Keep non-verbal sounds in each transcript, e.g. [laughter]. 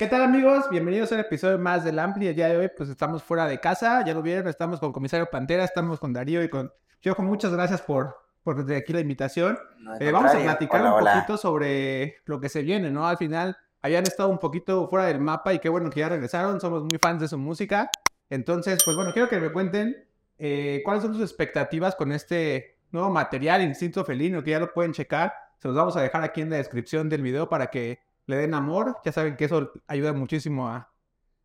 ¿Qué tal amigos? Bienvenidos a un episodio más del Ampli. El día de hoy pues estamos fuera de casa, ya lo vieron, estamos con Comisario Pantera, estamos con Darío y con Yojo. Muchas gracias por, por desde aquí la invitación. Eh, vamos a platicar un poquito sobre lo que se viene, ¿no? Al final habían estado un poquito fuera del mapa y qué bueno que ya regresaron, somos muy fans de su música. Entonces, pues bueno, quiero que me cuenten eh, cuáles son sus expectativas con este nuevo material, Instinto Felino, que ya lo pueden checar. Se los vamos a dejar aquí en la descripción del video para que le den amor. Ya saben que eso ayuda muchísimo a,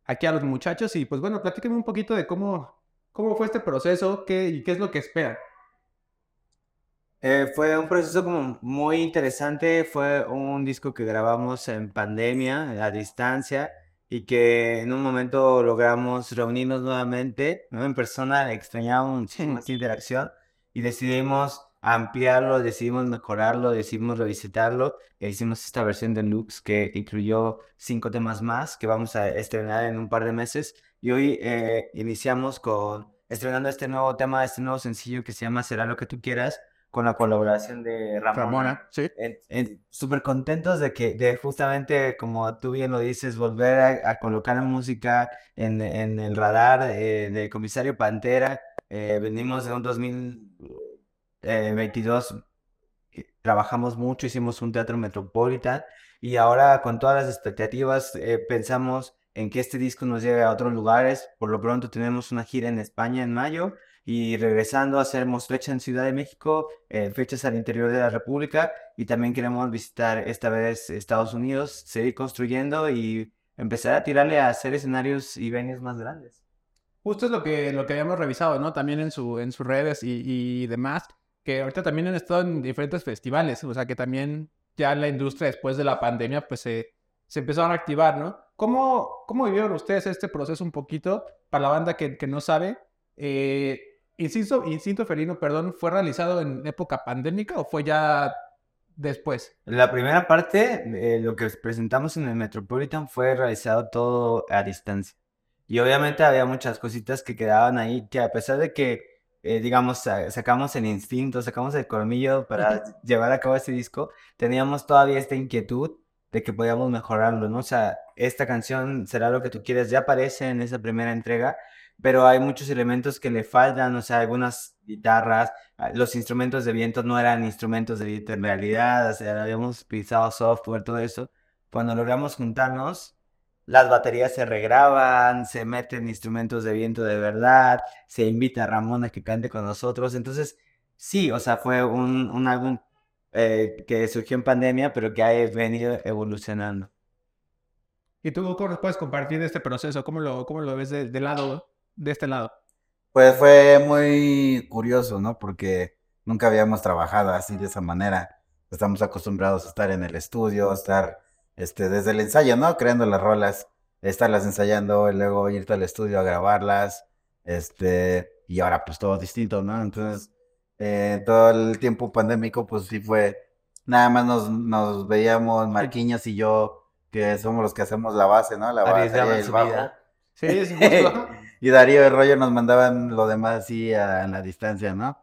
aquí a los muchachos. Y pues bueno, platíquenme un poquito de cómo, cómo fue este proceso qué, y qué es lo que esperan. Eh, fue un proceso como muy interesante. Fue un disco que grabamos en pandemia, a distancia, y que en un momento logramos reunirnos nuevamente, ¿no? En persona, extrañábamos muchísima interacción y decidimos ampliarlo, decidimos mejorarlo, decidimos revisitarlo e hicimos esta versión de Lux que incluyó cinco temas más que vamos a estrenar en un par de meses y hoy eh, iniciamos con estrenando este nuevo tema, este nuevo sencillo que se llama Será lo que tú quieras con la colaboración de Ramona. Ramona sí. Súper contentos de que, de justamente, como tú bien lo dices, volver a, colocar la música en, en el radar eh, del comisario Pantera. Eh, venimos de un 2000 22 eh, trabajamos mucho, hicimos un teatro metropolitan y ahora con todas las expectativas eh, pensamos en que este disco nos lleve a otros lugares. Por lo pronto tenemos una gira en España en mayo y regresando hacemos fecha en Ciudad de México, eh, fechas al interior de la República y también queremos visitar esta vez Estados Unidos, seguir construyendo y empezar a tirarle a hacer escenarios y venues más grandes. Justo es lo que, lo que habíamos revisado, ¿no? También en, su, en sus redes y, y demás que ahorita también han estado en diferentes festivales, o sea que también ya la industria después de la pandemia pues se, se empezó a activar, ¿no? ¿Cómo, ¿Cómo vivieron ustedes este proceso un poquito para la banda que, que no sabe? Eh, Instinto Felino, perdón, ¿fue realizado en época pandémica o fue ya después? La primera parte, eh, lo que presentamos en el Metropolitan fue realizado todo a distancia. Y obviamente había muchas cositas que quedaban ahí, que a pesar de que eh, digamos, sacamos el instinto, sacamos el colmillo para llevar a cabo este disco, teníamos todavía esta inquietud de que podíamos mejorarlo, ¿no? O sea, esta canción será lo que tú quieres, ya aparece en esa primera entrega, pero hay muchos elementos que le faltan, o sea, algunas guitarras, ah, los instrumentos de viento no eran instrumentos de viento en realidad, o sea, habíamos pisado software, todo eso. Cuando logramos juntarnos, las baterías se regraban, se meten instrumentos de viento de verdad, se invita a Ramón a que cante con nosotros. Entonces, sí, o sea, fue un, álbum eh, que surgió en pandemia, pero que ha venido evolucionando. ¿Y tú cómo nos puedes compartir este proceso? ¿Cómo lo, cómo lo ves de, lado, de este lado? Pues fue muy curioso, ¿no? Porque nunca habíamos trabajado así de esa manera. Estamos acostumbrados a estar en el estudio, a estar este, desde el ensayo, ¿no? Creando las rolas, estarlas ensayando y luego irte al estudio a grabarlas, este, y ahora pues todo distinto, ¿no? Entonces, eh, todo el tiempo pandémico, pues sí fue, nada más nos, nos veíamos Marquiños y yo, que somos los que hacemos la base, ¿no? La base y el bajo. [laughs] Sí, es y Darío y Rollo nos mandaban lo demás así a, la distancia, ¿no?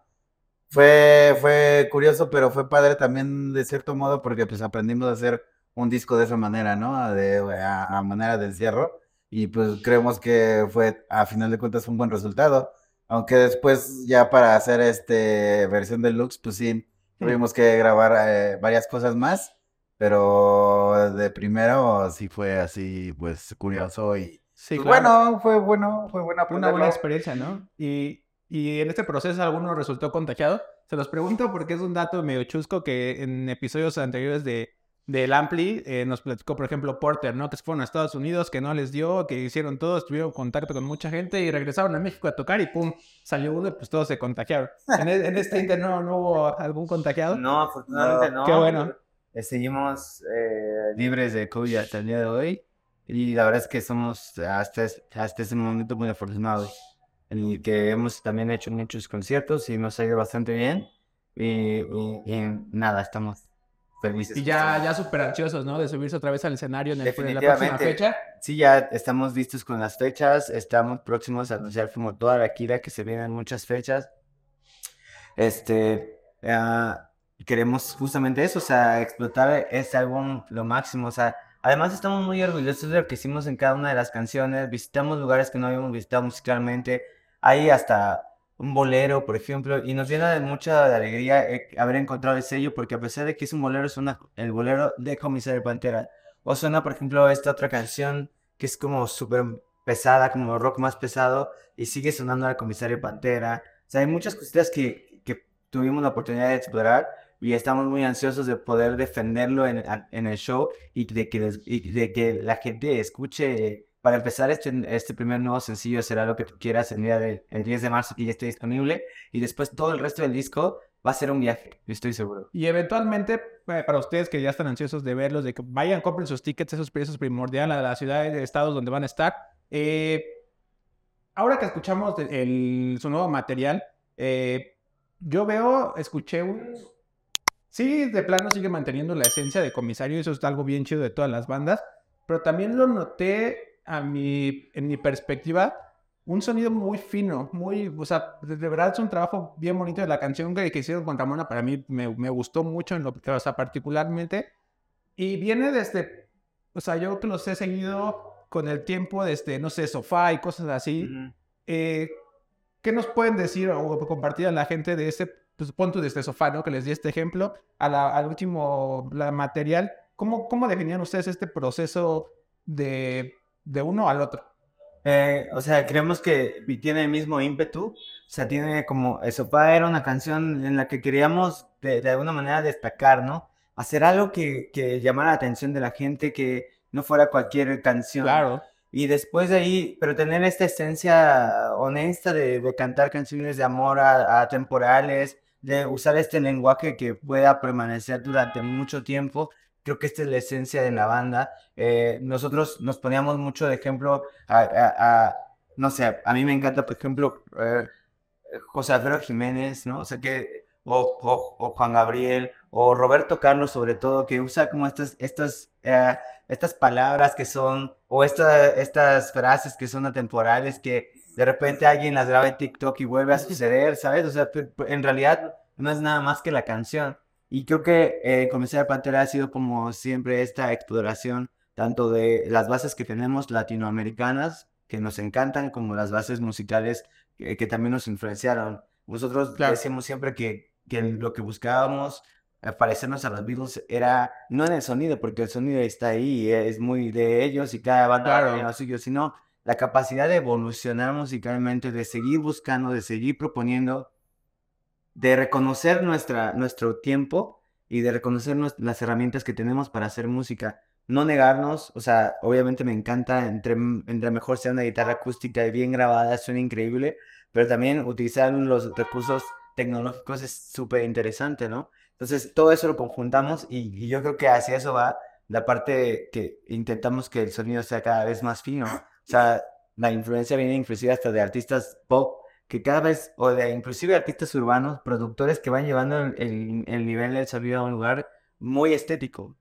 Fue, fue curioso, pero fue padre también de cierto modo porque pues aprendimos a hacer un disco de esa manera, ¿no? De, a, manera de encierro. Y pues creemos que fue, a final de cuentas, un buen resultado. Aunque después, ya para hacer este versión deluxe, pues sí, tuvimos que grabar eh, varias cosas más. Pero de primero sí fue así, pues curioso y. Sí, pues, Bueno, fue bueno, fue buena Una buena experiencia, ¿no? Y, y en este proceso alguno resultó contagiado. Se los pregunto porque es un dato medio chusco que en episodios anteriores de del Ampli, eh, nos platicó, por ejemplo, Porter, ¿no? Que se fueron a Estados Unidos, que no les dio, que hicieron todo, estuvieron en contacto con mucha gente y regresaron a México a tocar y pum, salió uno y pues todos se contagiaron. En, e, este inter no, hubo algún contagiado. No, afortunadamente no. Qué bueno. Eh, seguimos eh, libres de COVID hasta el día de hoy y la verdad es que somos hasta, hasta ese momento muy afortunados en el que hemos también hecho muchos conciertos y nos ha ido bastante bien y nada, estamos y ya, ya súper ansiosos, ¿no? De subirse otra vez al escenario en, el, la próxima fecha. Sí, ya estamos listos con las fechas. Estamos próximos a anunciar como toda la Kira, que se vienen muchas fechas. Este, queremos justamente eso, o sea, explotar este álbum lo máximo, o sea, Además, estamos muy orgullosos de lo que hicimos en cada una de las canciones. Visitamos lugares que no habíamos visitado musicalmente. Hay hasta un bolero, por ejemplo, y nos llena de mucha alegría eh, haber encontrado el sello, porque a pesar de que es un bolero, suena el bolero de Comisario Pantera. O suena, por ejemplo, esta otra canción que es como súper pesada, como rock más pesado, y sigue sonando al Comisario Pantera. O sea, hay muchas cositas que, que tuvimos la oportunidad de explorar y estamos muy ansiosos de poder defenderlo en, en el show y de que, de que la gente escuche. Para empezar, este, este primer nuevo sencillo será lo que tú quieras el día del 10 de marzo que ya esté disponible y después todo el resto del disco va a ser un viaje, estoy seguro. Y eventualmente, eh, para ustedes que ya están ansiosos de verlos, de que vayan, compren sus tickets, esos precios primordiales a las ciudades, de estados donde van a estar. Eh, ahora que escuchamos el, su nuevo material, eh, yo veo, escuché un, Sí, de plano sigue manteniendo la esencia de comisario, eso es algo bien chido de todas las bandas, pero también lo noté a mi, en mi perspectiva, un sonido muy fino, muy, o sea, de, verdad es un trabajo bien bonito de la canción que, hicieron con Ramona, para mí me, gustó mucho, en lo, o sea, particularmente, y viene desde, o sea, yo que los he seguido con el tiempo desde, no sé, sofá y cosas así, eh, ¿qué nos pueden decir o compartir a la gente de ese pues punto de este sofá, ¿no? Que les di este ejemplo, al último la material, ¿cómo, ¿cómo definían ustedes este proceso de, de uno al otro? Eh, o sea, creemos que tiene el mismo ímpetu, o sea, tiene como, el sofá era una canción en la que queríamos de, de alguna manera destacar, ¿no? Hacer algo que, que llamara la atención de la gente, que no fuera cualquier canción. Claro. Y después de ahí, pero tener esta esencia honesta de, de cantar canciones de amor a, a temporales, de usar este lenguaje que pueda permanecer durante mucho tiempo. Creo que esta es la esencia de la banda. Eh, nosotros nos poníamos mucho de ejemplo a, no sé, a mí me encanta, por ejemplo, eh, José Alfredo Jiménez, ¿no? O sea que, o, o, Juan Gabriel, o Roberto Carlos sobre todo, que usa como estas, estas, eh, estas palabras que son, o estas frases que son atemporales, que de repente alguien las graba en TikTok y vuelve a suceder, ¿sabes? O sea, en realidad no es nada más que la canción. Y creo que eh, Comisario Pantera ha sido como siempre esta exploración, tanto de las bases que tenemos latinoamericanas, que nos encantan, como las bases musicales que, también nos influenciaron. Nosotros decimos siempre que, que lo que buscábamos eh, parecernos a los Beatles era no en el sonido, porque el sonido está ahí, es muy de ellos y cada banda claro. tiene lo suyo, sino la capacidad de evolucionar musicalmente, de seguir buscando, de seguir proponiendo, de reconocer nuestra, nuestro tiempo y de reconocer las herramientas que tenemos para hacer música. No negarnos, o sea, obviamente me encanta, entre, entre mejor sea una guitarra acústica y bien grabada, suena increíble, pero también utilizar los recursos tecnológicos es súper interesante, ¿no? Entonces, todo eso lo conjuntamos y, y yo creo que hacia eso va la parte que intentamos que el sonido sea cada vez más fino. O sea, la influencia viene inclusive hasta de artistas pop que cada vez, o de inclusive artistas urbanos, productores que van llevando el, el, nivel del sonido a un lugar muy estético.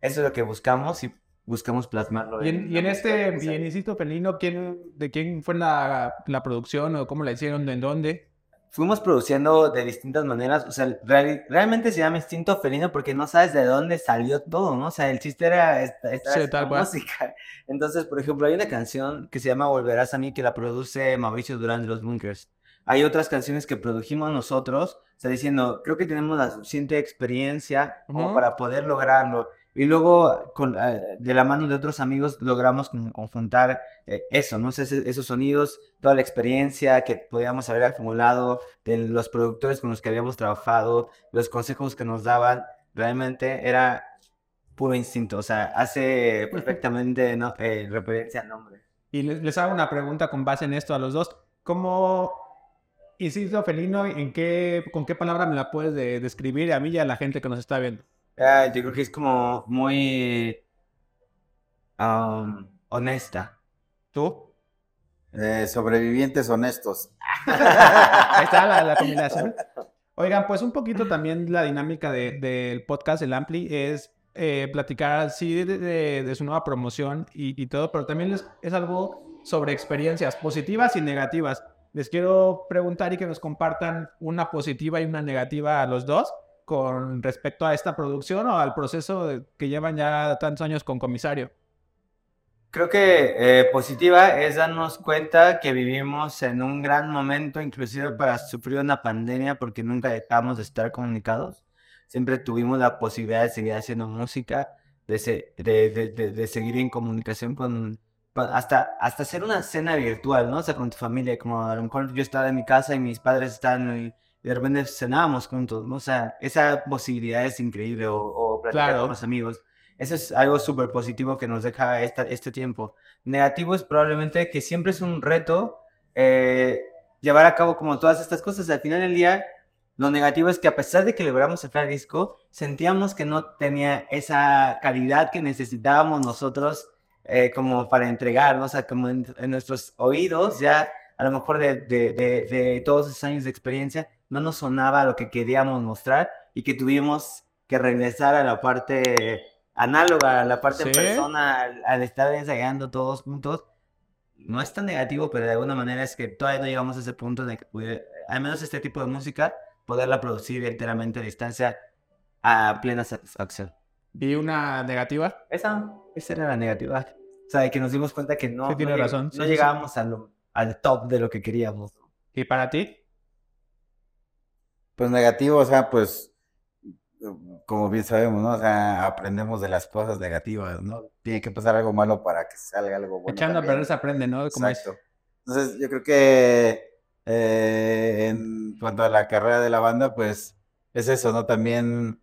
Eso es lo que buscamos y buscamos plasmarlo. Y en, y en este bienicito felino, ¿quién, ¿de quién fue la, la producción o cómo la hicieron? ¿En dónde? Fuimos produciendo de distintas maneras. O sea, realmente se llama instinto felino porque no sabes de dónde salió todo, ¿no? O sea, el chiste era esta, esta, música. [laughs] Entonces, por ejemplo, hay una canción que se llama Volverás a mí que la produce Mauricio Durán de los Bunkers. Hay otras canciones que produjimos nosotros, o sea, diciendo, creo que tenemos la suficiente experiencia como para poder lograrlo. Y luego, con, eh, de la mano de otros amigos, logramos conjuntar eh, eso, ¿no? esos sonidos, toda la experiencia que podíamos haber acumulado, de los productores con los que habíamos trabajado, los consejos que nos daban, realmente era puro instinto, o sea, hace perfectamente ¿no? Eh, referencia al nombre. Y les, hago una pregunta con base en esto a los dos. ¿Cómo instinto felino, en qué, con qué palabra me la puedes describir a mí y a la gente que nos está viendo? Ah, yo creo que es como muy honesta. ¿Tú? Eh, sobrevivientes honestos. Ahí está la, combinación. [laughs] Oigan, pues un poquito también la dinámica del podcast, el Ampli, es eh, platicar así de, su nueva promoción y, todo, pero también es, es, algo sobre experiencias positivas y negativas. Les quiero preguntar y que nos compartan una positiva y una negativa a los dos con respecto a esta producción o al proceso que llevan ya tantos años con comisario? Creo que eh, positiva es darnos cuenta que vivimos en un gran momento, inclusive para sufrir una pandemia, porque nunca dejamos de estar comunicados. Siempre tuvimos la posibilidad de seguir haciendo música, de, de, de, seguir en comunicación con, hasta, hasta hacer una cena virtual, ¿no? O sea, con tu familia, como a lo mejor yo estaba en mi casa y mis padres estaban y de repente cenábamos juntos, ¿no? O sea, esa posibilidad es increíble, o, o platicar con los amigos. Eso es algo súper positivo que nos deja esta, este tiempo. Negativo es probablemente que siempre es un reto eh, llevar a cabo como todas estas cosas. Al final del día, lo negativo es que a pesar de que logramos sacar disco, sentíamos que no tenía esa calidad que necesitábamos nosotros eh, como para entregarnos, o sea, como en, nuestros oídos, ya a lo mejor de, de, de, todos esos años de experiencia, no nos sonaba lo que queríamos mostrar y que tuvimos que regresar a la parte análoga, a la parte ¿Sí? persona, al, estar ensayando todos juntos. No es tan negativo, pero de alguna manera es que todavía no llegamos a ese punto de que, al menos este tipo de música, poderla producir enteramente a distancia a plena satisfacción. ¿Y una negativa? Esa, esa era la negativa. O sea, que nos dimos cuenta que no, tiene no, razón. no llegábamos al top de lo que queríamos. ¿Y para ti? Pues negativo, o sea, pues, como bien sabemos, ¿no? O sea, aprendemos de las cosas negativas, ¿no? Tiene que pasar algo malo para que salga algo bueno. Echando a perder se aprende, ¿no? Como Exacto. Entonces, yo creo que eh, en cuanto a la carrera de la banda, pues, es eso, ¿no? También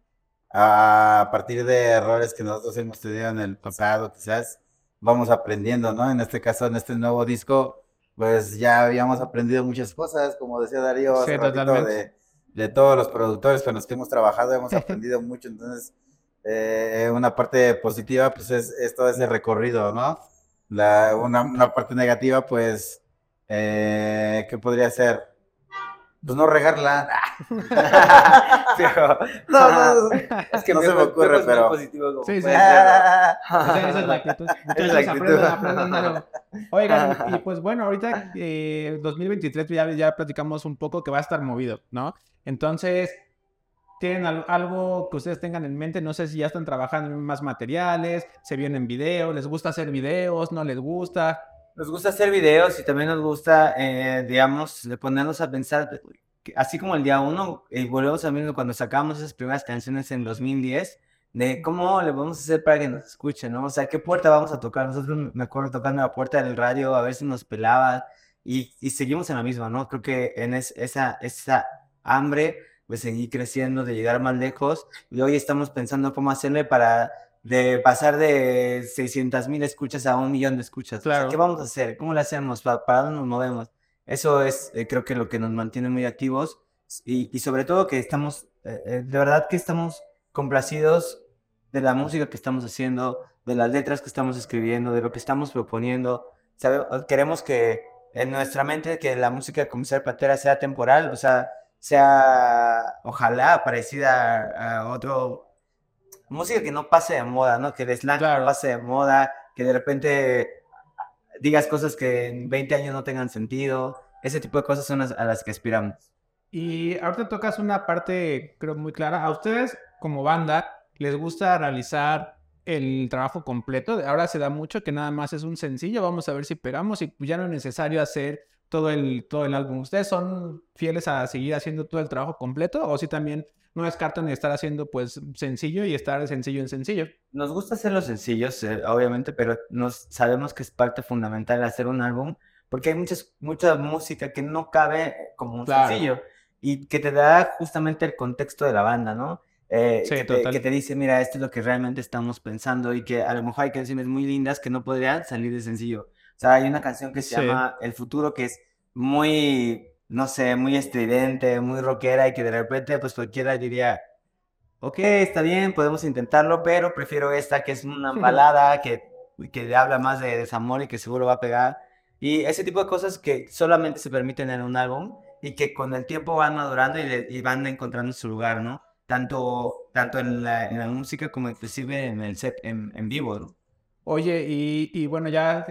a partir de errores que nosotros hemos tenido en el pasado, quizás vamos aprendiendo, ¿no? En este caso, en este nuevo disco, pues ya habíamos aprendido muchas cosas, como decía Darío, hace de, de, todos los productores con los que hemos trabajado, hemos [laughs] aprendido mucho, entonces eh, una parte positiva, pues es, es, todo ese recorrido, ¿no? La, una, una parte negativa, pues, eh, ¿qué podría ser? Pues no regarla. [laughs] no, no, es que no se me ocurre, pero. Positivo sí, sí. esa es la actitud. Muchas gracias, aprendan, Oigan, y pues bueno, ahorita eh, 2023 ya, ya platicamos un poco que va a estar movido, ¿no? Entonces, ¿tienen algo que ustedes tengan en mente? No sé si ya están trabajando en más materiales, se vienen videos, ¿les gusta hacer videos? ¿No les gusta? Nos gusta hacer videos y también nos gusta, eh, digamos, ponernos a pensar, así como el día uno, y volvemos a ver cuando sacamos esas primeras canciones en 2010, de cómo le vamos a hacer para que nos escuchen, ¿no? O sea, ¿qué puerta vamos a tocar? Nosotros me acuerdo tocando la puerta del radio a ver si nos pelaba y, y seguimos en la misma, ¿no? Creo que en esa, esa hambre de seguir creciendo, de llegar más lejos y hoy estamos pensando cómo hacerle para de pasar de 600 mil escuchas a un millón de escuchas. Claro. ¿Qué vamos a hacer? ¿Cómo lo hacemos? ¿Para, dónde nos movemos? Eso es, eh, creo que lo que nos mantiene muy activos y, y sobre todo que estamos, eh, eh, de verdad que estamos complacidos de la música que estamos haciendo, de las letras que estamos escribiendo, de lo que estamos proponiendo. queremos que en nuestra mente que la música de Comisario Patera sea temporal, o sea, sea ojalá parecida a otro música que no pase de moda, ¿no? Que de slang no pase de moda, que de repente digas cosas que en 20 años no tengan sentido. Ese tipo de cosas son a las que aspiramos. Y ahorita tocas una parte, creo, muy clara. A ustedes, como banda, les gusta realizar el trabajo completo. Ahora se da mucho que nada más es un sencillo. Vamos a ver si pegamos y ya no es necesario hacer todo el, todo el álbum. ¿Ustedes son fieles a seguir haciendo todo el trabajo completo o si también no descartan estar haciendo pues sencillo y estar sencillo en sencillo. Nos gusta hacer los sencillos, eh, obviamente, pero nos sabemos que es parte fundamental hacer un álbum porque hay muchas, mucha música que no cabe como un sencillo y que te da justamente el contexto de la banda, ¿no? Eh, que, te, que, te, dice, mira, esto es lo que realmente estamos pensando y que a lo mejor hay canciones muy lindas que no podrían salir de sencillo. O sea, hay una canción que se llama El Futuro que es muy no sé, muy estridente, muy rockera y que de repente pues cualquiera diría, ok, está bien, podemos intentarlo, pero prefiero esta que es una [laughs] balada que, que habla más de desamor y que seguro va a pegar. Y ese tipo de cosas que solamente se permiten en un álbum y que con el tiempo van madurando y, van encontrando su lugar, ¿no? Tanto, tanto en, la, en la música como inclusive en el set en, en vivo, ¿no? Oye, y, y bueno, ya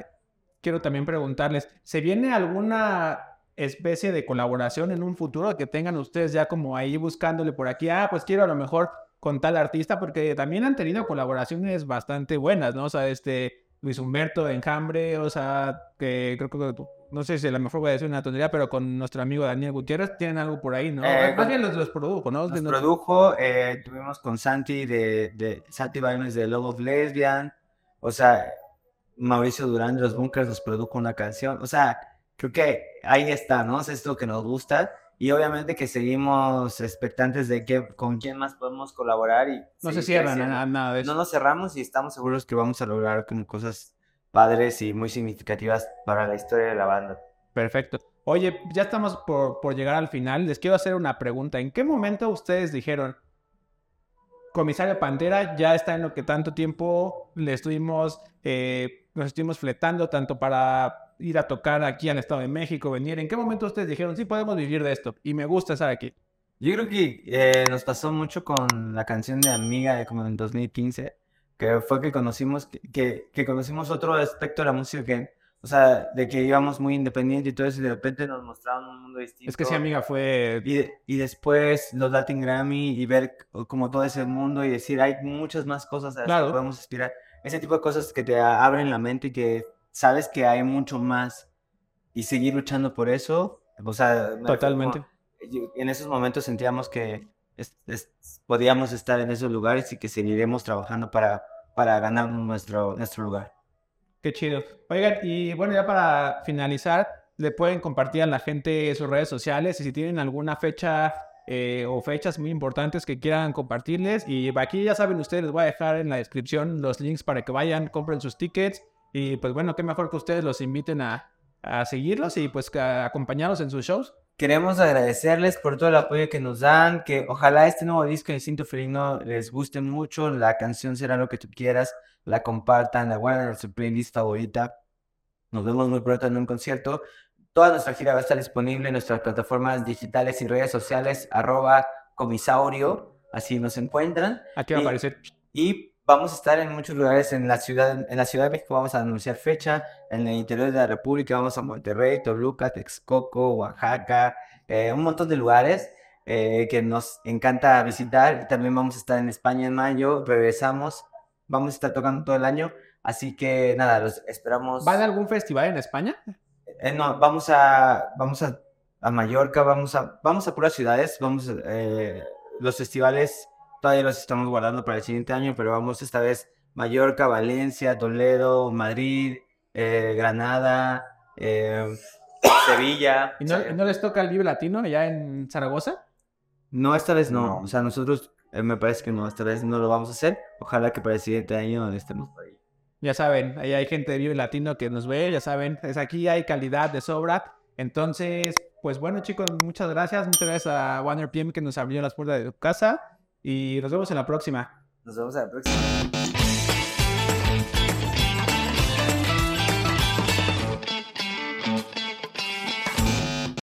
quiero también preguntarles, ¿se viene alguna especie de colaboración en un futuro que tengan ustedes ya como ahí buscándole por aquí, ah, pues quiero a lo mejor con tal artista, porque también han tenido colaboraciones bastante buenas, ¿no? O sea, este Luis Humberto de Enjambre, o sea, que creo que, no sé si a lo mejor voy a decir una tontería, pero con nuestro amigo Daniel Gutiérrez tienen algo por ahí, ¿no? Eh, Más bien los, los, produjo, ¿no? Los produjo, eh, tuvimos con Santi de, de Santi Bailes de Love of Lesbian, o sea, Mauricio Durán de los Bunkers nos produjo una canción, o sea, creo que ahí está, ¿no? Es esto que nos gusta y obviamente que seguimos expectantes de que, con quién más podemos colaborar. y No se cierran nada, de eso. No nos cerramos y estamos seguros que vamos a lograr como cosas padres y muy significativas para la historia de la banda. Perfecto. Oye, ya estamos por, por llegar al final. Les quiero hacer una pregunta. ¿En qué momento ustedes dijeron, Comisario Pantera ya está en lo que tanto tiempo le estuvimos, eh, nos estuvimos fletando, tanto para ir a tocar aquí al Estado de México, venir? ¿En qué momento ustedes dijeron, sí, podemos vivir de esto? Y me gusta estar aquí. Yo creo que eh, nos pasó mucho con la canción de Amiga de como en 2015, que fue que conocimos, que, que conocimos otro aspecto de la música que, o sea, de que íbamos muy independientes y todo eso, y de repente nos mostraron un mundo distinto. Es que sí, Amiga fue... Y, y después los Latin Grammy y ver como todo ese mundo y decir, hay muchas más cosas a las que podemos aspirar. Ese tipo de cosas que te abren la mente y que sabes que hay mucho más y seguir luchando por eso, o sea, totalmente. en esos momentos sentíamos que podíamos estar en esos lugares y que seguiremos trabajando para, para ganar nuestro, nuestro lugar. Qué chido. Oigan, y bueno, ya para finalizar, le pueden compartir a la gente sus redes sociales y si tienen alguna fecha eh, o fechas muy importantes que quieran compartirles. Y aquí ya saben ustedes, les voy a dejar en la descripción los links para que vayan, compren sus tickets y pues bueno, qué mejor que ustedes los inviten a, a seguirlos y pues a acompañarlos en sus shows. Queremos agradecerles por todo el apoyo que nos dan, que ojalá este nuevo disco de Cinto Felino les guste mucho, la canción será lo que tú quieras, la compartan, la guarden en su playlist favorita. Nos vemos muy pronto en un concierto. Toda nuestra gira va a estar disponible en nuestras plataformas digitales y redes sociales, arroba comisaurio, así nos encuentran. Aquí va a aparecer. Y vamos a estar en muchos lugares en la ciudad, en la Ciudad de México vamos a anunciar fecha, en el interior de la República vamos a Monterrey, Toluca, Texcoco, Oaxaca, eh, un montón de lugares eh, que nos encanta visitar. También vamos a estar en España en mayo, regresamos, vamos a estar tocando todo el año, así que nada, los esperamos. ¿Va a algún festival en España? Eh, no, vamos a, vamos a, a, Mallorca, vamos a, vamos a puras ciudades, vamos, los festivales Todavía los estamos guardando para el siguiente año, pero vamos esta vez Mallorca, Valencia, Toledo, Madrid, eh, Granada, eh, [coughs] Sevilla. ¿Y no, les toca el Vive Latino ya en Zaragoza? No, esta vez no. O sea, nosotros eh, me parece que no, esta vez no lo vamos a hacer. Ojalá que para el siguiente año estemos ahí. Ya saben, ahí hay gente de Vive Latino que nos ve, ya saben, es aquí hay calidad de sobra. Entonces, pues bueno chicos, muchas gracias. Muchas gracias a Warner PM que nos abrió las puertas de tu casa. Y nos vemos en la próxima. Nos vemos en la próxima.